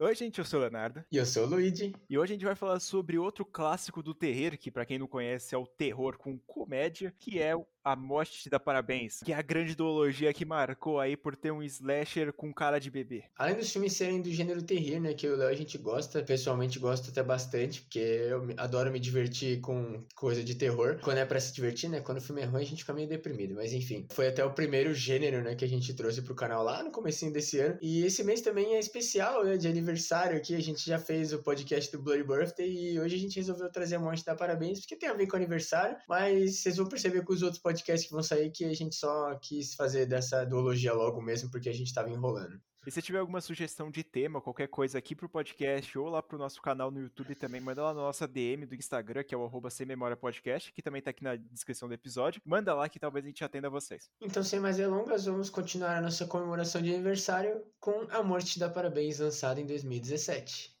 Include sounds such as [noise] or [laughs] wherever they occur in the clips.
Oi, gente, eu sou o Leonardo. E eu sou o Luigi. E hoje a gente vai falar sobre outro clássico do terror, que para quem não conhece é o terror com comédia, que é a Morte te dá parabéns, que é a grande ideologia que marcou aí por ter um slasher com cara de bebê. Além dos filmes serem do gênero terror, né, que o Léo a gente gosta, pessoalmente gosta até bastante, porque eu adoro me divertir com coisa de terror. Quando é para se divertir, né, quando o filme é ruim a gente fica meio deprimido, mas enfim. Foi até o primeiro gênero, né, que a gente trouxe pro canal lá no comecinho desse ano. E esse mês também é especial, né, de aniversário aqui, a gente já fez o podcast do Bloody Birthday e hoje a gente resolveu trazer a Morte da Parabéns, porque tem a ver com aniversário, mas vocês vão perceber com os outros podcasts que vão sair que a gente só quis fazer dessa duologia logo mesmo, porque a gente tava enrolando. E se tiver alguma sugestão de tema, qualquer coisa aqui pro podcast ou lá pro nosso canal no YouTube também, manda lá na nossa DM do Instagram, que é o arroba sem memória podcast, que também tá aqui na descrição do episódio. Manda lá que talvez a gente atenda vocês. Então, sem mais delongas, vamos continuar a nossa comemoração de aniversário com A Morte da Parabéns, lançada em 2017.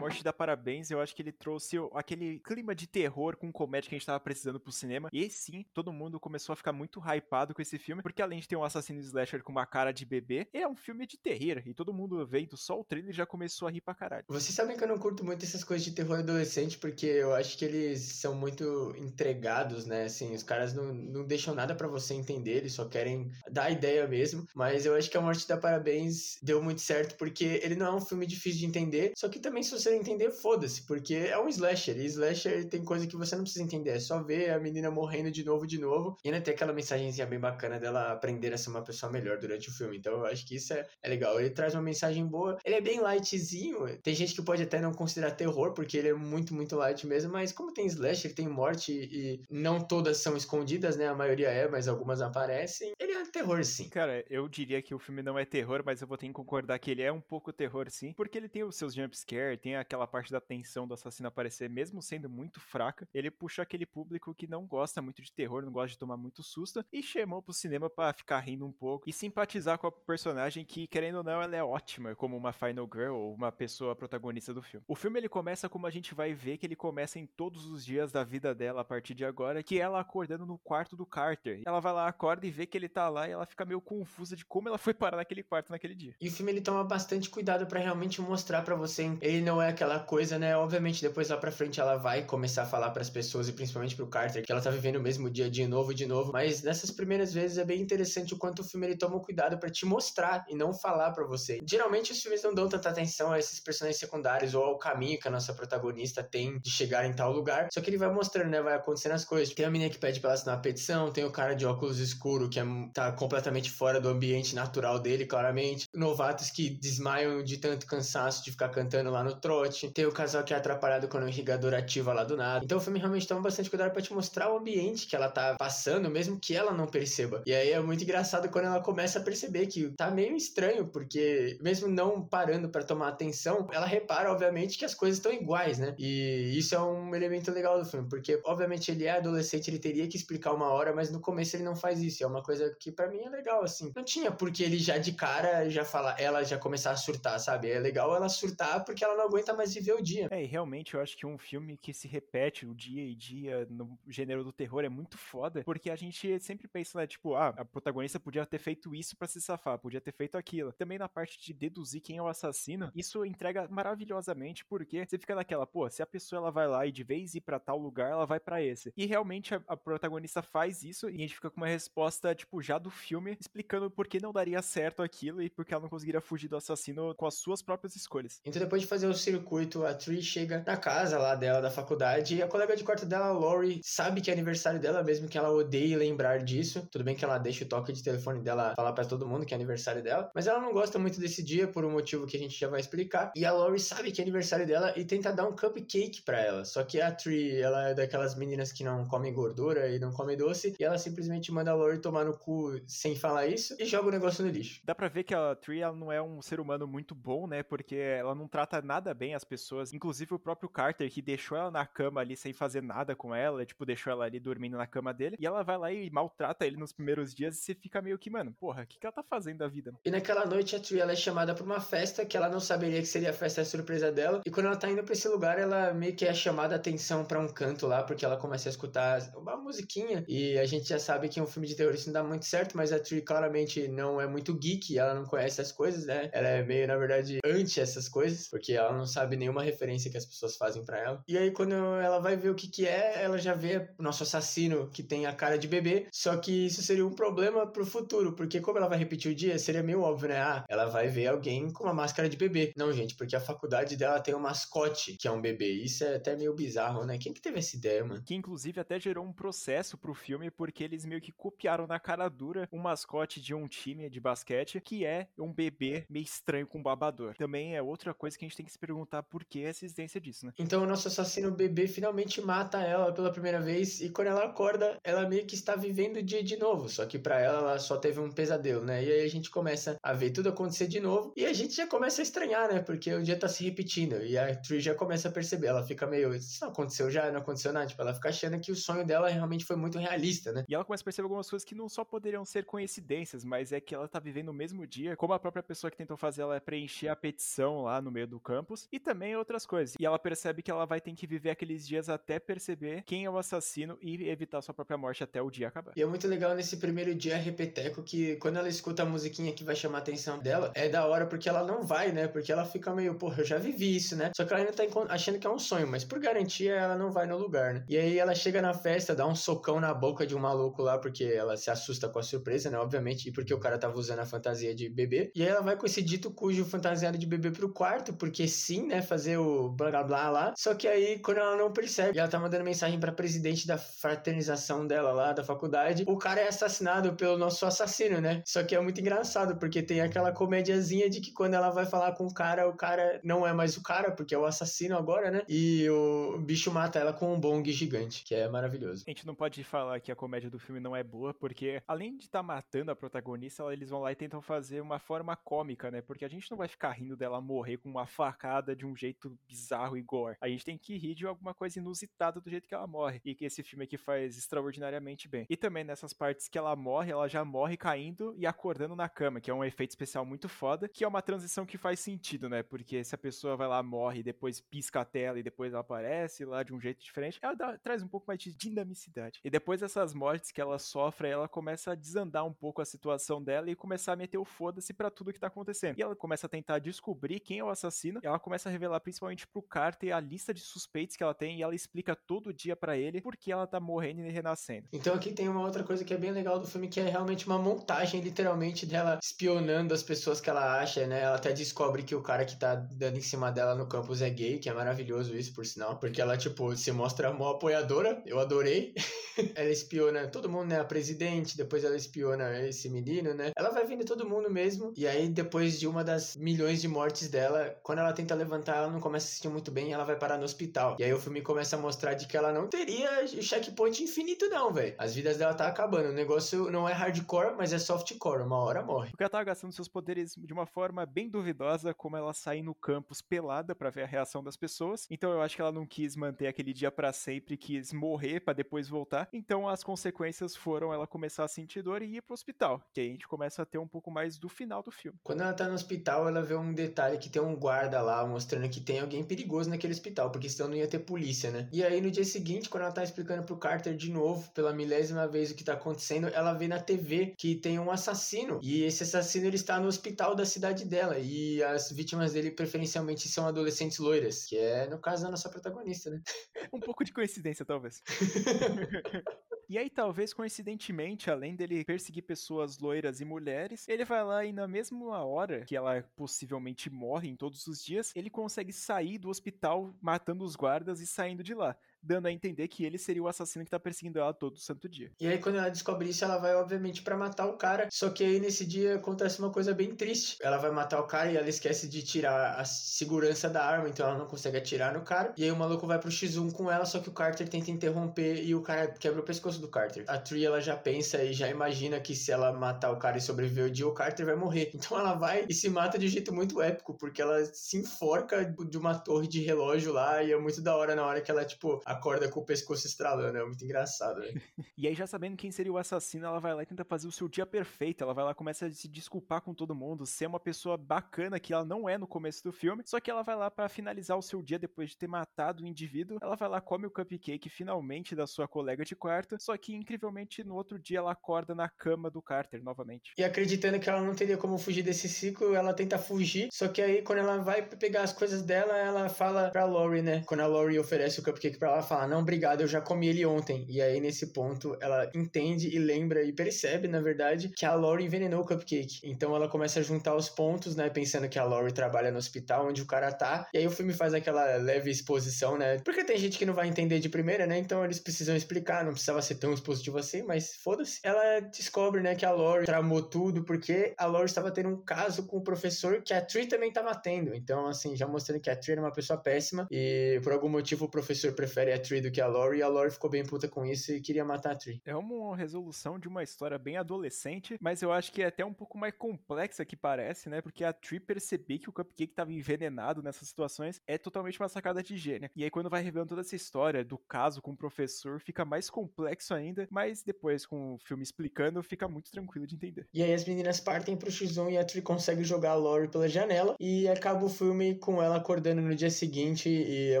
Morte dá parabéns, eu acho que ele trouxe aquele clima de terror com comédia que a gente tava precisando pro cinema. E sim, todo mundo começou a ficar muito hypado com esse filme, porque além de ter um assassino slasher com uma cara de bebê, ele é um filme de terror. E todo mundo vendo só o trailer já começou a rir pra caralho. Vocês sabem que eu não curto muito essas coisas de terror adolescente, porque eu acho que eles são muito entregados, né? Assim, os caras não, não deixam nada para você entender, eles só querem dar a ideia mesmo. Mas eu acho que a Morte dá Parabéns deu muito certo, porque ele não é um filme difícil de entender, só que também se você entender, foda-se, porque é um slasher. E slasher tem coisa que você não precisa entender, é só ver a menina morrendo de novo, de novo. E ainda tem aquela mensagenzinha bem bacana dela aprender a ser uma pessoa melhor durante o filme. Então eu acho que isso é, é legal. Ele traz uma mensagem boa, ele é bem lightzinho. Tem gente que pode até não considerar terror, porque ele é muito, muito light mesmo. Mas como tem slasher, tem morte e não todas são escondidas, né? A maioria é, mas algumas aparecem. Ele é terror, sim. Cara, eu diria que o filme não é terror, mas eu vou ter que concordar que ele é um pouco terror, sim. Porque ele tem os seus jumpscare, tem aquela parte da tensão do assassino aparecer, mesmo sendo muito fraca, ele puxa aquele público que não gosta muito de terror, não gosta de tomar muito susto, e chamou pro cinema para ficar rindo um pouco e simpatizar com a personagem que, querendo ou não, ela é ótima, como uma Final Girl ou uma pessoa protagonista do filme. O filme ele começa como a gente vai ver que ele começa em todos os dias da vida dela a partir de agora, que é ela acordando no quarto do Carter. Ela vai lá, acorda e vê que ele tá lá e ela fica meio confusa de como ela foi parar naquele quarto naquele dia. E o filme ele toma bastante cuidado para realmente mostrar para você, ele não é aquela coisa, né? Obviamente depois lá para frente ela vai começar a falar para as pessoas e principalmente pro Carter que ela tá vivendo o mesmo dia de novo de novo, mas nessas primeiras vezes é bem interessante o quanto o filme ele toma cuidado para te mostrar e não falar para você. Geralmente os filmes não dão tanta atenção a esses personagens secundários ou ao caminho que a nossa protagonista tem de chegar em tal lugar, só que ele vai mostrando, né, vai acontecendo as coisas. Tem a menina que pede pra ela assinar a petição, tem o cara de óculos escuro que é, tá completamente fora do ambiente natural dele, claramente. Novatos que desmaiam de tanto cansaço de ficar cantando lá no trote. Tem o casal que é atrapalhado quando o irrigador ativa lá do nada. Então o filme realmente toma bastante cuidado para te mostrar o ambiente que ela tá passando, mesmo que ela não perceba. E aí é muito engraçado quando ela começa a perceber que tá meio estranho, porque mesmo não parando para tomar atenção, ela repara, obviamente, que as coisas estão iguais, né? E isso é um elemento legal do filme, porque obviamente ele é adolescente, ele teria que explicar uma hora, mas no começo ele não faz isso. É uma coisa que para mim é legal, assim. Não tinha porque ele já de cara já fala, ela já começar a surtar, sabe? É legal ela surtar porque ela não aguenta mais viver o dia. É, e realmente eu acho que um filme que se repete o dia e dia no gênero do terror é muito foda, porque a gente sempre pensa, né, tipo, ah, a protagonista podia ter feito isso para se safar, podia ter feito aquilo. Também na parte de deduzir quem é o assassino, isso entrega maravilhosamente, porque você fica naquela, pô, se a pessoa ela vai lá e de vez ir para tal lugar, ela vai para esse. E realmente a, a protagonista faz isso e a gente fica com uma resposta, tipo, já do filme, explicando por que não daria certo aquilo e porque ela não conseguiria fugir do assassino com as suas próprias escolhas. Então depois de fazer o circuito, a Tree chega na casa lá dela da faculdade e a colega de quarto dela, Lori, sabe que é aniversário dela, mesmo que ela odeie lembrar disso. Tudo bem que ela deixa o toque de telefone dela falar para todo mundo que é aniversário dela, mas ela não gosta muito desse dia por um motivo que a gente já vai explicar. E a Lori sabe que é aniversário dela e tenta dar um cupcake para ela. Só que a Tree, ela é daquelas meninas que não comem gordura e não comem doce, e ela simplesmente manda a Lori tomar no cu sem falar isso e joga o negócio no lixo. Dá pra ver que a Tree ela não é um ser humano muito bom, né? Porque ela não trata nada bem as pessoas, inclusive o próprio Carter, que deixou ela na cama ali sem fazer nada com ela, tipo, deixou ela ali dormindo na cama dele, e ela vai lá e maltrata ele nos primeiros dias e você fica meio que, mano, porra, o que, que ela tá fazendo da vida? E naquela noite a Tree ela é chamada pra uma festa que ela não saberia que seria a festa surpresa dela, e quando ela tá indo pra esse lugar, ela meio que é chamada a atenção pra um canto lá, porque ela começa a escutar uma musiquinha, e a gente já sabe que um filme de terror isso não dá muito certo certo, mas a Tree claramente não é muito geek, ela não conhece as coisas, né? Ela é meio, na verdade, anti essas coisas, porque ela não sabe nenhuma referência que as pessoas fazem para ela. E aí, quando ela vai ver o que que é, ela já vê o nosso assassino que tem a cara de bebê, só que isso seria um problema pro futuro, porque como ela vai repetir o dia, seria meio óbvio, né? Ah, ela vai ver alguém com uma máscara de bebê. Não, gente, porque a faculdade dela tem um mascote que é um bebê. Isso é até meio bizarro, né? Quem que teve essa ideia, mano? Que inclusive até gerou um processo pro filme, porque eles meio que copiaram na cara dura um mascote de um time de basquete, que é um bebê meio estranho com babador. Também é outra coisa que a gente tem que se perguntar por que a existência disso, né? Então o nosso assassino bebê finalmente mata ela pela primeira vez e quando ela acorda, ela meio que está vivendo o dia de novo, só que para ela ela só teve um pesadelo, né? E aí a gente começa a ver tudo acontecer de novo e a gente já começa a estranhar, né? Porque o dia tá se repetindo e a Tree já começa a perceber, ela fica meio, isso não aconteceu já, não aconteceu nada, tipo, ela fica achando que o sonho dela realmente foi muito realista, né? E ela começa a perceber algumas coisas que não só poderiam ser coincidências, mas é que ela tá vivendo o mesmo dia, como a própria pessoa que tentou fazer ela preencher a petição lá no meio do campus, e também outras coisas. E ela percebe que ela vai ter que viver aqueles dias até perceber quem é o assassino e evitar sua própria morte até o dia acabar. E é muito legal nesse primeiro dia repeteco que quando ela escuta a musiquinha que vai chamar a atenção dela, é da hora porque ela não vai, né? Porque ela fica meio, porra, eu já vivi isso, né? Só que ela ainda tá achando que é um sonho, mas por garantia ela não vai no lugar, né? E aí ela chega na festa, dá um socão na boca de um maluco lá, porque ela se assusta com a surpresa, né? Obviamente, e porque o cara tava usando a fantasia de bebê. E aí ela vai com esse dito cujo fantasiado de bebê pro quarto, porque sim, né? Fazer o blá blá blá lá. Só que aí, quando ela não percebe, ela tá mandando mensagem pra presidente da fraternização dela lá, da faculdade, o cara é assassinado pelo nosso assassino, né? Só que é muito engraçado, porque tem aquela comédiazinha de que quando ela vai falar com o cara, o cara não é mais o cara, porque é o assassino agora, né? E o bicho mata ela com um bong gigante, que é maravilhoso. A gente não pode falar que a comédia do filme não é boa, porque além de estar tá matando a protagonista, eles vão lá e tentam fazer uma forma cômica, né? Porque a gente não vai ficar rindo dela morrer com uma facada de um jeito bizarro e gore. A gente tem que rir de alguma coisa inusitada do jeito que ela morre. E que esse filme aqui faz extraordinariamente bem. E também nessas partes que ela morre, ela já morre caindo e acordando na cama, que é um efeito especial muito foda, que é uma transição que faz sentido, né? Porque se a pessoa vai lá, morre, depois pisca a tela e depois ela aparece lá de um jeito diferente, ela dá, traz um pouco mais de dinamicidade. E depois dessas mortes que ela sofre, ela começa a desandar um pouco a situação dela e começar a meter o foda-se pra tudo que tá acontecendo. E ela começa a tentar descobrir quem é o assassino, e ela começa a revelar principalmente pro Carter a lista de suspeitos que ela tem, e ela explica todo dia para ele por que ela tá morrendo e renascendo. Então aqui tem uma outra coisa que é bem legal do filme, que é realmente uma montagem, literalmente, dela espionando as pessoas que ela acha, né? Ela até descobre que o cara que tá dando em cima dela no campus é gay, que é maravilhoso isso, por sinal. Porque ela, tipo, se mostra uma apoiadora, eu adorei. [laughs] ela espiona todo mundo, né? A presidente, depois ela espiona esse menino, né? Ela vai vendo todo mundo mesmo. E aí, depois de uma das milhões de mortes dela, quando ela tenta levantar, ela não começa a se sentir muito bem ela vai parar no hospital. E aí o filme começa a mostrar de que ela não teria checkpoint infinito, não, velho. As vidas dela tá acabando. O negócio não é hardcore, mas é softcore. Uma hora morre. Porque ela tava gastando seus poderes de uma forma bem duvidosa, como ela sair no campus pelada para ver a reação das pessoas. Então eu acho que ela não quis manter aquele dia para sempre, quis morrer para depois voltar. Então as consequências foram ela começar a sentir dor e ir pro hospital. Que aí a gente começa a ter um pouco mais do final do filme. Quando ela tá no hospital, ela vê um detalhe que tem um guarda lá mostrando que tem alguém perigoso naquele hospital, porque senão não ia ter polícia, né? E aí no dia seguinte, quando ela tá explicando pro Carter de novo, pela milésima vez o que tá acontecendo, ela vê na TV que tem um assassino. E esse assassino ele está no hospital da cidade dela. E as vítimas dele preferencialmente são adolescentes loiras, que é no caso da nossa protagonista, né? [laughs] um pouco de coincidência, talvez. [laughs] E aí, talvez coincidentemente, além dele perseguir pessoas loiras e mulheres, ele vai lá e na mesma hora que ela possivelmente morre em todos os dias, ele consegue sair do hospital matando os guardas e saindo de lá dando a entender que ele seria o assassino que tá perseguindo ela todo santo dia. E aí, quando ela descobre isso, ela vai, obviamente, para matar o cara. Só que aí, nesse dia, acontece uma coisa bem triste. Ela vai matar o cara e ela esquece de tirar a segurança da arma, então ela não consegue atirar no cara. E aí, o maluco vai pro X1 com ela, só que o Carter tenta interromper e o cara quebra o pescoço do Carter. A Tree, ela já pensa e já imagina que se ela matar o cara e sobreviver o dia, o Carter vai morrer. Então, ela vai e se mata de um jeito muito épico, porque ela se enforca de uma torre de relógio lá e é muito da hora na hora que ela, tipo, acorda com o pescoço estralando. É muito engraçado, velho. [laughs] e aí, já sabendo quem seria o assassino, ela vai lá e tenta fazer o seu dia perfeito. Ela vai lá começa a se desculpar com todo mundo, ser uma pessoa bacana que ela não é no começo do filme. Só que ela vai lá para finalizar o seu dia depois de ter matado o indivíduo. Ela vai lá, come o cupcake finalmente da sua colega de quarto. Só que, incrivelmente, no outro dia ela acorda na cama do Carter novamente. E acreditando que ela não teria como fugir desse ciclo, ela tenta fugir. Só que aí, quando ela vai pegar as coisas dela, ela fala pra Lori, né? Quando a Lori oferece o cupcake pra ela, ela fala: Não, obrigado, eu já comi ele ontem. E aí, nesse ponto, ela entende e lembra e percebe, na verdade, que a Lori envenenou o cupcake. Então ela começa a juntar os pontos, né? Pensando que a Lori trabalha no hospital onde o cara tá. E aí o filme faz aquela leve exposição, né? Porque tem gente que não vai entender de primeira, né? Então eles precisam explicar, não precisava ser tão expositivo assim, mas foda-se. Ela descobre, né, que a Lori tramou tudo porque a Lori estava tendo um caso com o professor que a Tree também estava tendo. Então, assim, já mostrando que a Tree era uma pessoa péssima e por algum motivo o professor prefere a Tree do que a Lori e a Lori ficou bem puta com isso e queria matar a Tree. É uma resolução de uma história bem adolescente, mas eu acho que é até um pouco mais complexa que parece, né? Porque a Tree perceber que o Cupcake estava envenenado nessas situações é totalmente uma sacada de gênio. E aí quando vai revelando toda essa história do caso com o professor, fica mais complexo ainda, mas depois com o filme explicando, fica muito tranquilo de entender. E aí as meninas partem pro X1 e a Tree consegue jogar a Lori pela janela e acaba o filme com ela acordando no dia seguinte e é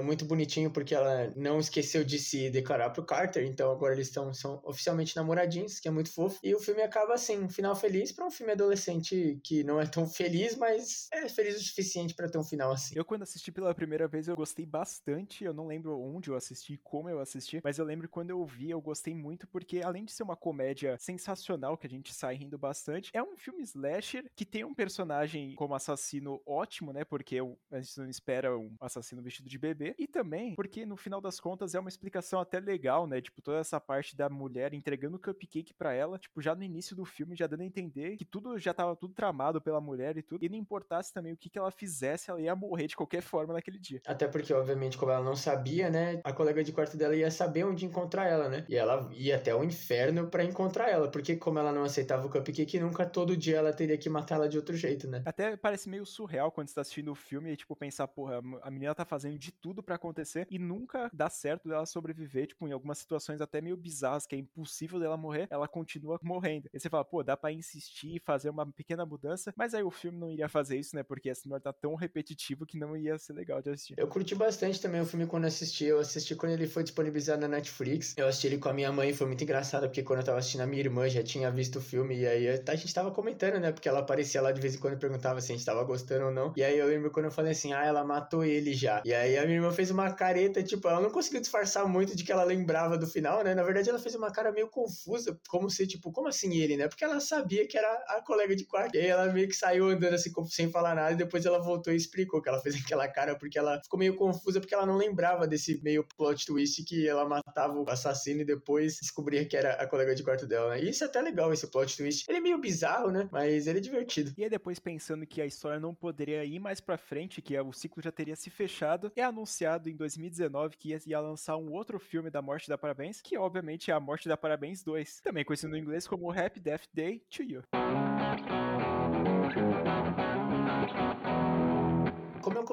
muito bonitinho porque ela não esqueceu de se declarar pro Carter, então agora eles estão são oficialmente namoradinhos, que é muito fofo. E o filme acaba assim, um final feliz para um filme adolescente que não é tão feliz, mas é feliz o suficiente para ter um final assim. Eu quando assisti pela primeira vez eu gostei bastante, eu não lembro onde eu assisti, como eu assisti, mas eu lembro quando eu vi, eu gostei muito porque além de ser uma comédia sensacional que a gente sai rindo bastante, é um filme slasher que tem um personagem como assassino ótimo, né? Porque a gente não espera um assassino vestido de bebê. E também porque, no final das contas, é uma explicação até legal, né? Tipo, toda essa parte da mulher entregando o cupcake para ela, tipo, já no início do filme, já dando a entender que tudo já tava tudo tramado pela mulher e tudo. E não importasse também o que, que ela fizesse, ela ia morrer de qualquer forma naquele dia. Até porque, obviamente, como ela não sabia, né? A colega de quarto dela ia saber onde encontrar ela, né? E ela ia até o inferno para encontrar ela. Porque, como ela não aceitava o cupcake, nunca todo dia ela teria que matar ela de outro jeito, né? Até parece meio surreal quando você tá assistindo o filme e, tipo, pensar, porra, a menina tá fazendo de tudo para acontecer e nunca dá certo dela sobreviver, tipo, em algumas situações até meio bizarras, que é impossível dela morrer, ela continua morrendo. E você fala, pô, dá pra insistir e fazer uma pequena mudança, mas aí o filme não iria fazer isso, né? Porque esse senhora tá tão repetitivo que não ia ser legal de assistir. Eu curti bastante também o filme quando assisti. Eu assisti quando ele foi disponibilizado na Netflix. Eu assisti ele com a minha mãe, foi muito engraçado, porque quando eu tava assistindo a minha irmã já tinha visto o filme, e aí a gente tava comentando, né? Porque ela aparecia lá de vez em quando e perguntava se a gente tava gostando ou não. E aí eu lembro quando eu falei assim, ah, ela matou ele já. E aí a minha irmã fez uma careta, tipo, ela não conseguiu disfarçar muito de que ela lembrava do final, né? Na verdade, ela fez uma cara meio confusa, como se, tipo, como assim ele, né? Porque ela sabia que era a colega de quarto. E aí ela meio que saiu andando assim, sem falar nada, e depois ela voltou e explicou que ela fez [laughs] aquela cara, porque ela ficou meio confusa, porque ela não lembrava desse meio plot twist que ela matava o assassino e depois descobria que era a colega de quarto dela, né? E isso é até legal, esse plot twist. Ele é meio bizarro, né? Mas ele é divertido. E aí depois pensando que a história não poderia ir mais pra frente, que o ciclo já teria se fechado, é anunciado em 2019 que ia lançar um outro filme da Morte da Parabéns, que obviamente é a Morte da Parabéns 2, também conhecido no inglês como Happy Death Day to You.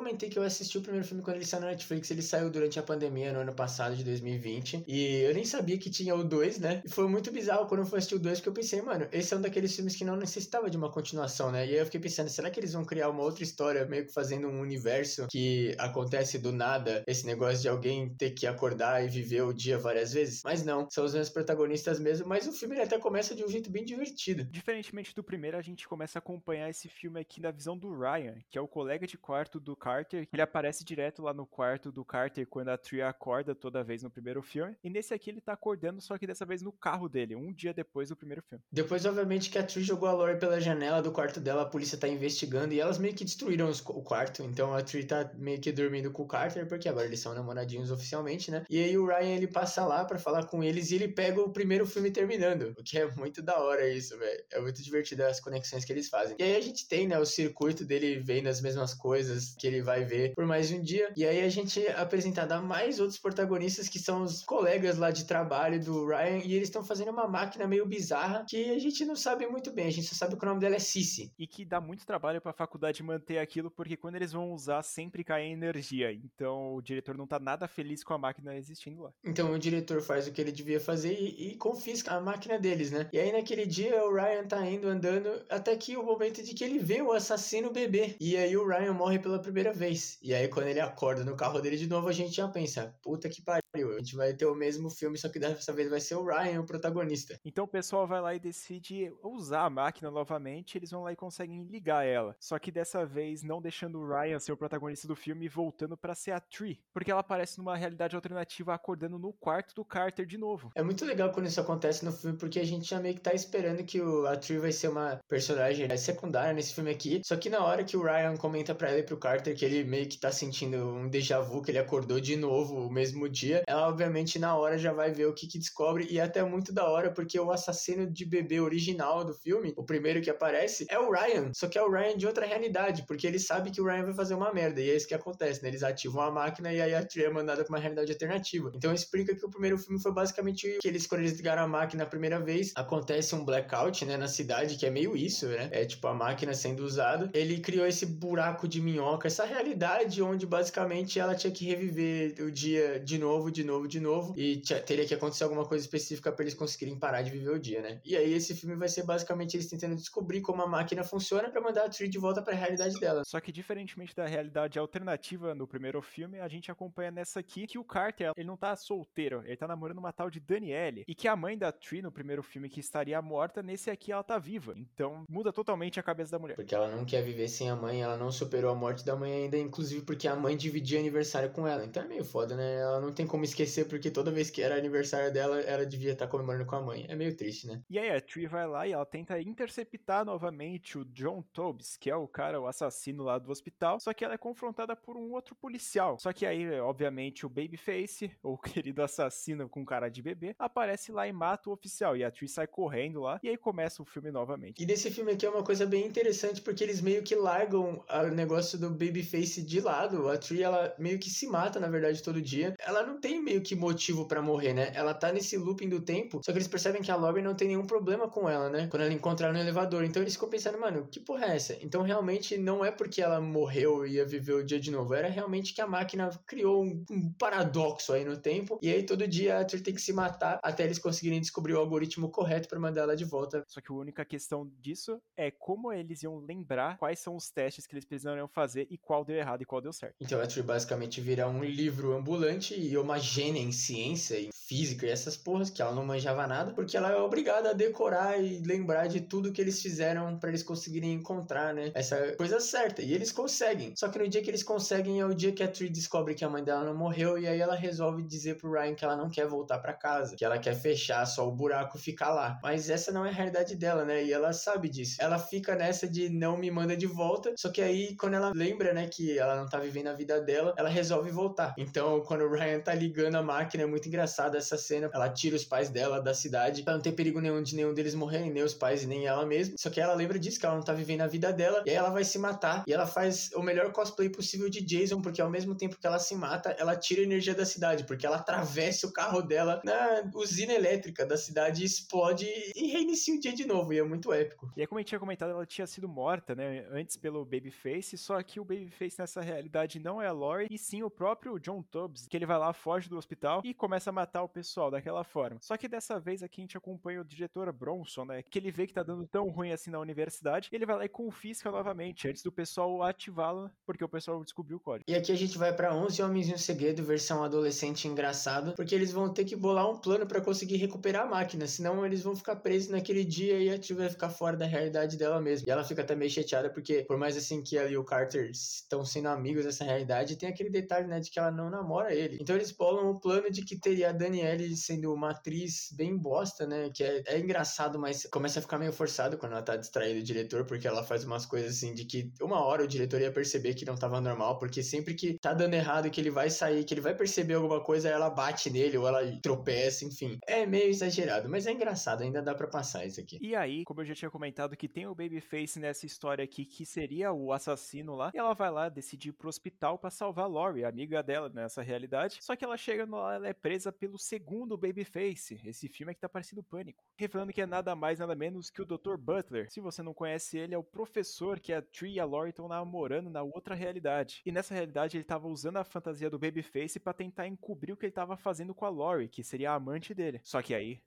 Comentei que eu assisti o primeiro filme quando ele saiu na Netflix, ele saiu durante a pandemia no ano passado de 2020. E eu nem sabia que tinha o 2, né? E foi muito bizarro quando eu fui assistir o 2, porque eu pensei, mano, esse é um daqueles filmes que não necessitava de uma continuação, né? E aí eu fiquei pensando, será que eles vão criar uma outra história, meio que fazendo um universo que acontece do nada, esse negócio de alguém ter que acordar e viver o dia várias vezes? Mas não, são os mesmos protagonistas mesmo, mas o filme até começa de um jeito bem divertido. Diferentemente do primeiro, a gente começa a acompanhar esse filme aqui na visão do Ryan, que é o colega de quarto do Carter. Ele aparece direto lá no quarto do Carter quando a Tree acorda toda vez no primeiro filme. E nesse aqui ele tá acordando, só que dessa vez no carro dele, um dia depois do primeiro filme. Depois, obviamente, que a Tree jogou a Lori pela janela do quarto dela, a polícia tá investigando e elas meio que destruíram os, o quarto. Então a Tree tá meio que dormindo com o Carter, porque agora eles são namoradinhos oficialmente, né? E aí o Ryan ele passa lá para falar com eles e ele pega o primeiro filme terminando. O que é muito da hora isso, velho. É muito divertido as conexões que eles fazem. E aí a gente tem, né, o circuito dele vendo as mesmas coisas, que ele vai ver por mais um dia. E aí a gente é apresentado a mais outros protagonistas que são os colegas lá de trabalho do Ryan e eles estão fazendo uma máquina meio bizarra que a gente não sabe muito bem, a gente só sabe que o nome dela é Cici. E que dá muito trabalho para a faculdade manter aquilo porque quando eles vão usar sempre cai energia. Então o diretor não tá nada feliz com a máquina existindo lá. Então o diretor faz o que ele devia fazer e, e confisca a máquina deles, né? E aí naquele dia o Ryan tá indo andando até que o momento de que ele vê o assassino bebê. E aí o Ryan morre pela primeira vez. E aí quando ele acorda no carro dele de novo, a gente já pensa, puta que pariu, a gente vai ter o mesmo filme, só que dessa vez vai ser o Ryan o protagonista. Então o pessoal vai lá e decide usar a máquina novamente, eles vão lá e conseguem ligar ela. Só que dessa vez não deixando o Ryan ser o protagonista do filme e voltando para ser a Tree, porque ela aparece numa realidade alternativa acordando no quarto do Carter de novo. É muito legal quando isso acontece no filme, porque a gente já meio que tá esperando que o, a Tree vai ser uma personagem secundária nesse filme aqui. Só que na hora que o Ryan comenta para ela e pro Carter que ele meio que tá sentindo um déjà vu, que ele acordou de novo o mesmo dia, ela obviamente na hora já vai ver o que que descobre e é até muito da hora, porque o assassino de bebê original do filme, o primeiro que aparece, é o Ryan. Só que é o Ryan de outra realidade, porque ele sabe que o Ryan vai fazer uma merda. E é isso que acontece, né? Eles ativam a máquina e aí a Tree é mandada pra uma realidade alternativa. Então explica que o primeiro filme foi basicamente que eles, quando eles ligaram a máquina a primeira vez, acontece um blackout, né, na cidade, que é meio isso, né? É tipo a máquina sendo usada. Ele criou esse buraco de minhoca, essa realidade onde basicamente ela tinha que reviver o dia de novo, de novo, de novo. E teria que acontecer alguma coisa específica para eles conseguirem parar de viver o dia, né? E aí esse filme vai ser basicamente eles tentando descobrir como a máquina funciona para mandar a Tree de volta para a realidade dela. Só que diferentemente da realidade alternativa no primeiro filme, a gente acompanha nessa aqui que o Carter, ele não tá solteiro, ele tá namorando uma tal de Danielle. E que a mãe da Tree no primeiro filme que estaria morta, nesse aqui ela tá viva. Então muda totalmente a cabeça da mulher. Porque ela não quer viver sem a mãe, ela não superou a morte da mãe ainda, inclusive porque a mãe dividia aniversário com ela. Então é meio foda, né? Ela não tem como esquecer porque toda vez que era aniversário dela, ela devia estar comemorando com a mãe. É meio triste, né? E aí a Tree vai lá e ela tenta interceptar novamente o John Tobbs, que é o cara, o assassino lá do hospital, só que ela é confrontada por um outro policial. Só que aí, obviamente, o Babyface, [laughs] ou querido assassino com cara de bebê, aparece lá e mata o oficial. E a Tree sai correndo lá, e aí começa o filme novamente. E nesse filme aqui é uma coisa bem interessante, porque eles meio que largam o negócio do Babyface de lado. A Tree, ela meio que se mata, na verdade, todo dia. Ela não tem meio que motivo para morrer, né? Ela tá nesse looping do tempo, só que eles percebem que a Laurie não tem nenhum problema com ela, né? Quando ela encontra ela no elevador. Então eles ficam pensando, mano, que porra é essa? Então realmente não é porque ela morreu e ia viver o dia de novo. Era realmente que a máquina criou um, um paradoxo aí no tempo. E aí todo dia a Tree tem que se matar até eles conseguirem descobrir o algoritmo correto para mandar ela de volta. Só que a única questão disso é como eles iam lembrar quais são os testes que eles precisariam fazer e qual deu errado e qual deu certo. Então a Tree basicamente vira um livro ambulante e uma gênia em ciência e física e essas porras que ela não manjava nada, porque ela é obrigada a decorar e lembrar de tudo que eles fizeram para eles conseguirem encontrar, né, essa coisa certa. E eles conseguem. Só que no dia que eles conseguem é o dia que a Tree descobre que a mãe dela não morreu e aí ela resolve dizer pro Ryan que ela não quer voltar para casa, que ela quer fechar só o buraco ficar lá. Mas essa não é a realidade dela, né? E ela sabe disso. Ela fica nessa de não me manda de volta, só que aí quando ela lembra, né, que ela não tá vivendo a vida dela, ela resolve voltar. Então, quando o Ryan tá ligando a máquina, é muito engraçado essa cena. Ela tira os pais dela da cidade, pra não ter perigo nenhum de nenhum deles morrerem, nem os pais e nem ela mesma. Só que ela lembra disso, que ela não tá vivendo a vida dela, e aí ela vai se matar. E ela faz o melhor cosplay possível de Jason, porque ao mesmo tempo que ela se mata, ela tira energia da cidade, porque ela atravessa o carro dela na usina elétrica da cidade, explode e reinicia o dia de novo. E é muito épico. E aí, como a gente tinha comentado, ela tinha sido morta, né? Antes pelo Babyface, só que o Babyface nessa realidade não é a Lori, e sim o próprio John Tubbs, que ele vai lá, foge do hospital e começa a matar o pessoal daquela forma. Só que dessa vez aqui a gente acompanha o diretor Bronson, né? Que ele vê que tá dando tão ruim assim na universidade, ele vai lá e confisca novamente, antes do pessoal ativá-la, porque o pessoal descobriu o código. E aqui a gente vai para 11 Homens e um Segredo, versão adolescente engraçado, porque eles vão ter que bolar um plano para conseguir recuperar a máquina, senão eles vão ficar presos naquele dia e a Tia vai ficar fora da realidade dela mesma. E ela fica até meio chateada, porque por mais assim que ela e o Carter estão sendo amigos dessa realidade, tem aquele detalhe, né, de que ela não namora ele. Então eles bolam o plano de que teria a Danielle sendo uma atriz bem bosta, né? Que é, é engraçado, mas começa a ficar meio forçado quando ela tá distraída do diretor, porque ela faz umas coisas assim de que uma hora o diretor ia perceber que não tava normal, porque sempre que tá dando errado, que ele vai sair, que ele vai perceber alguma coisa, ela bate nele ou ela tropeça, enfim. É meio exagerado, mas é engraçado, ainda dá para passar isso aqui. E aí, como eu já tinha comentado, que tem o Babyface nessa história aqui, que seria o assassino lá, e ela vai lá decidir ir pro hospital para salvar Lori, amiga dela nessa realidade. Só que ela chega lá, ela é presa pelo segundo Babyface. Esse filme é que tá parecendo Pânico. Revelando que é nada mais, nada menos que o Dr. Butler. Se você não conhece ele, é o professor que a Tree e a Lori estão namorando na outra realidade. E nessa realidade ele tava usando a fantasia do Babyface para tentar encobrir o que ele tava fazendo com a Lori, que seria a amante dele. Só que aí.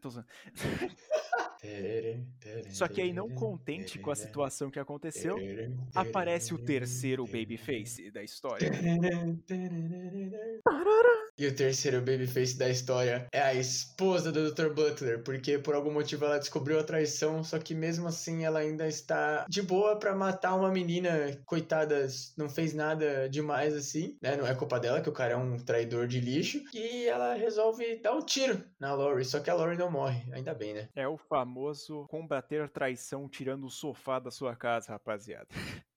Tô usando. [laughs] Só que aí, não contente com a situação que aconteceu, aparece o terceiro Babyface da história. E o terceiro Babyface da história é a esposa do Dr. Butler, porque por algum motivo ela descobriu a traição, só que mesmo assim ela ainda está de boa para matar uma menina, coitada, não fez nada demais assim, né? Não é culpa dela que o cara é um traidor de lixo. E ela resolve dar um tiro na Lori, só que a Lori não morre, ainda bem, né? É o famoso combater traição tirando o sofá da sua casa, rapaziada. [laughs]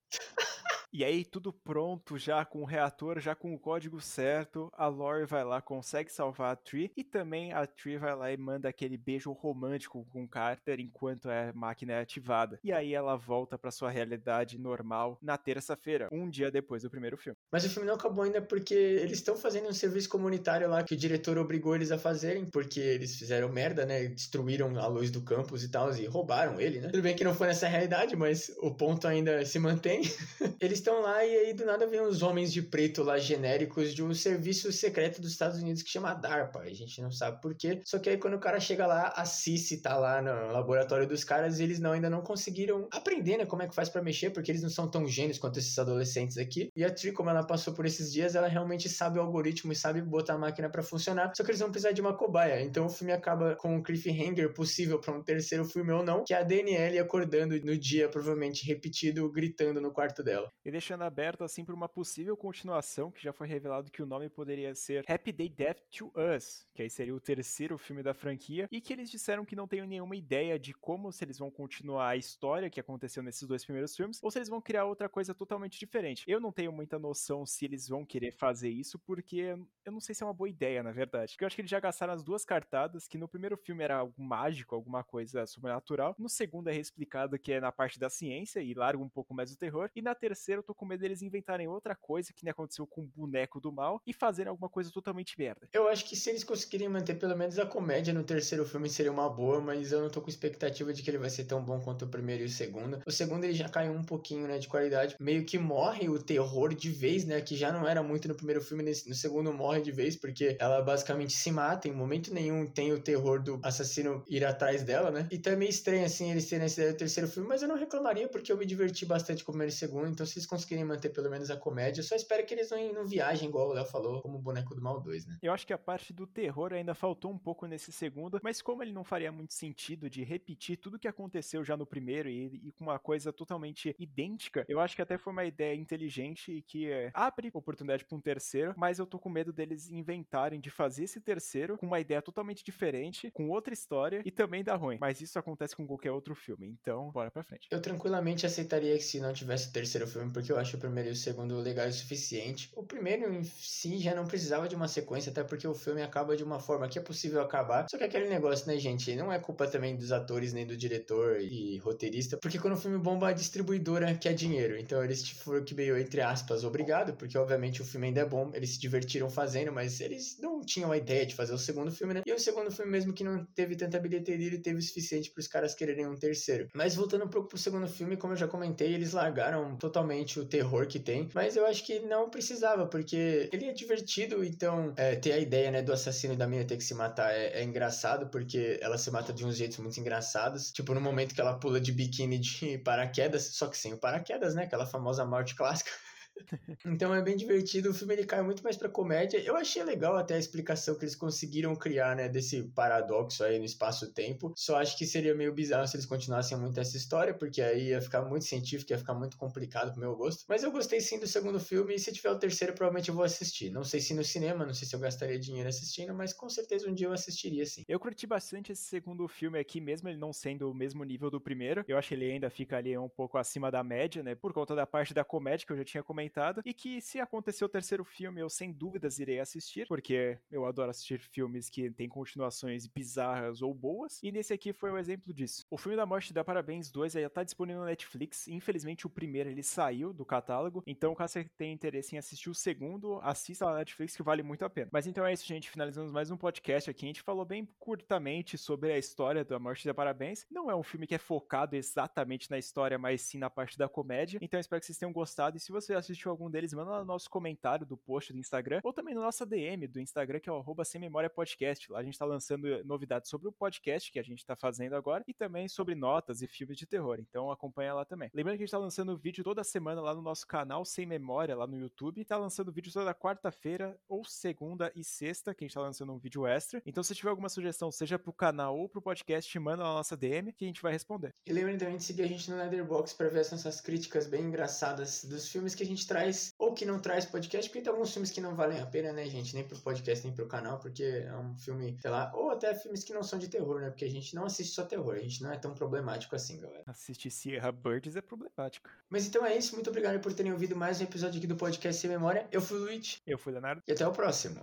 E aí, tudo pronto, já com o reator, já com o código certo, a Lori vai lá, consegue salvar a Tree, e também a Tree vai lá e manda aquele beijo romântico com Carter enquanto a máquina é ativada. E aí ela volta para sua realidade normal na terça-feira, um dia depois do primeiro filme. Mas o filme não acabou ainda porque eles estão fazendo um serviço comunitário lá que o diretor obrigou eles a fazerem, porque eles fizeram merda, né? Destruíram a luz do campus e tal, e roubaram ele, né? Tudo bem que não foi nessa realidade, mas o ponto ainda se mantém. [laughs] eles estão lá e aí do nada vem os homens de preto lá genéricos de um serviço secreto dos Estados Unidos que chama DARPA. A gente não sabe por quê. Só que aí quando o cara chega lá, a Cici tá lá no laboratório dos caras e eles não, ainda não conseguiram aprender, né, como é que faz para mexer, porque eles não são tão gênios quanto esses adolescentes aqui. E a Tri, como ela passou por esses dias, ela realmente sabe o algoritmo e sabe botar a máquina para funcionar. Só que eles vão precisar de uma cobaia. Então o filme acaba com um cliffhanger possível para um terceiro filme ou não, que é a Danielle acordando no dia, provavelmente repetido, gritando no quarto dela. E deixando aberto assim para uma possível continuação, que já foi revelado que o nome poderia ser Happy Day Death to Us, que aí seria o terceiro filme da franquia, e que eles disseram que não têm nenhuma ideia de como se eles vão continuar a história que aconteceu nesses dois primeiros filmes, ou se eles vão criar outra coisa totalmente diferente. Eu não tenho muita noção se eles vão querer fazer isso, porque eu não sei se é uma boa ideia, na verdade. Porque eu acho que eles já gastaram as duas cartadas, que no primeiro filme era algo mágico, alguma coisa sobrenatural, no segundo é reexplicado que é na parte da ciência e larga um pouco mais o terror, e na terceira eu tô com medo deles inventarem outra coisa que nem aconteceu com o boneco do mal e fazerem alguma coisa totalmente merda. Eu acho que se eles conseguirem manter pelo menos a comédia no terceiro filme seria uma boa, mas eu não tô com expectativa de que ele vai ser tão bom quanto o primeiro e o segundo. O segundo ele já caiu um pouquinho, né, de qualidade. Meio que morre o terror de vez, né, que já não era muito no primeiro filme, no segundo morre de vez, porque ela basicamente se mata, em momento nenhum tem o terror do assassino ir atrás dela, né? E tá meio estranho, assim, eles terem essa ideia do terceiro filme, mas eu não reclamaria, porque eu me diverti bastante com o primeiro e segundo, então se eles conseguirem manter pelo menos a comédia. Eu só espero que eles não, não viajem, igual o Léo falou, como o Boneco do Mal 2, né? Eu acho que a parte do terror ainda faltou um pouco nesse segundo, mas como ele não faria muito sentido de repetir tudo que aconteceu já no primeiro e, e com uma coisa totalmente idêntica, eu acho que até foi uma ideia inteligente e que é, abre oportunidade para um terceiro, mas eu tô com medo deles inventarem de fazer esse terceiro com uma ideia totalmente diferente, com outra história e também dar ruim. Mas isso acontece com qualquer outro filme, então bora pra frente. Eu tranquilamente aceitaria que se não tivesse o terceiro filme, porque eu acho o primeiro e o segundo legais o suficiente. O primeiro em si já não precisava de uma sequência, até porque o filme acaba de uma forma que é possível acabar. Só que aquele negócio, né, gente? Não é culpa também dos atores, nem do diretor e roteirista, porque quando o filme bomba, a distribuidora quer dinheiro. Então eles foram que meio, entre aspas, obrigado, porque obviamente o filme ainda é bom, eles se divertiram fazendo, mas eles não tinham a ideia de fazer o segundo filme, né? E o segundo filme, mesmo que não teve tanta bilheteria, ele teve o suficiente para os caras quererem um terceiro. Mas voltando um pouco pro segundo filme, como eu já comentei, eles largaram totalmente o terror que tem, mas eu acho que não precisava, porque ele é divertido, então é, ter a ideia, né, do assassino e da mina ter que se matar é, é, engraçado, porque ela se mata de uns jeitos muito engraçados, tipo no momento que ela pula de biquíni de [laughs] paraquedas, só que sem o paraquedas, né, aquela famosa morte clássica. Então é bem divertido. O filme ele cai muito mais pra comédia. Eu achei legal até a explicação que eles conseguiram criar, né, desse paradoxo aí no espaço-tempo. Só acho que seria meio bizarro se eles continuassem muito essa história, porque aí ia ficar muito científico, ia ficar muito complicado pro meu gosto. Mas eu gostei sim do segundo filme e se tiver o terceiro, provavelmente eu vou assistir. Não sei se no cinema, não sei se eu gastaria dinheiro assistindo, mas com certeza um dia eu assistiria sim. Eu curti bastante esse segundo filme aqui, mesmo ele não sendo o mesmo nível do primeiro. Eu acho que ele ainda fica ali um pouco acima da média, né? Por conta da parte da comédia que eu já tinha comentado. E que se acontecer o terceiro filme, eu sem dúvidas irei assistir, porque eu adoro assistir filmes que têm continuações bizarras ou boas. E nesse aqui foi um exemplo disso. O filme da Morte da Parabéns 2 já tá disponível no Netflix. Infelizmente, o primeiro ele saiu do catálogo. Então, caso você tenha interesse em assistir o segundo, assista lá na Netflix que vale muito a pena. Mas então é isso, gente. Finalizamos mais um podcast aqui. A gente falou bem curtamente sobre a história da Morte da Parabéns. Não é um filme que é focado exatamente na história, mas sim na parte da comédia. Então, espero que vocês tenham gostado. E se você assistiu algum deles, manda lá no nosso comentário do post do Instagram ou também no nossa DM do Instagram, que é o sem memória podcast. Lá a gente tá lançando novidades sobre o podcast que a gente tá fazendo agora e também sobre notas e filmes de terror. Então acompanha lá também. Lembrando que a gente tá lançando vídeo toda semana lá no nosso canal Sem Memória, lá no YouTube. Tá lançando vídeo toda quarta-feira ou segunda e sexta, que a gente tá lançando um vídeo extra. Então se tiver alguma sugestão, seja pro canal ou pro podcast, manda na nossa DM que a gente vai responder. E lembrem também de seguir a gente no Netherbox para ver essas críticas bem engraçadas dos filmes que a gente traz ou que não traz podcast, porque tem alguns filmes que não valem a pena, né, gente? Nem pro podcast, nem pro canal, porque é um filme, sei lá, ou até filmes que não são de terror, né? Porque a gente não assiste só terror, a gente não é tão problemático assim, galera. Assistir Sierra Birds é problemático. Mas então é isso, muito obrigado por terem ouvido mais um episódio aqui do podcast Sem Memória. Eu fui o Luiz. Eu fui o Leonardo. E até o próximo.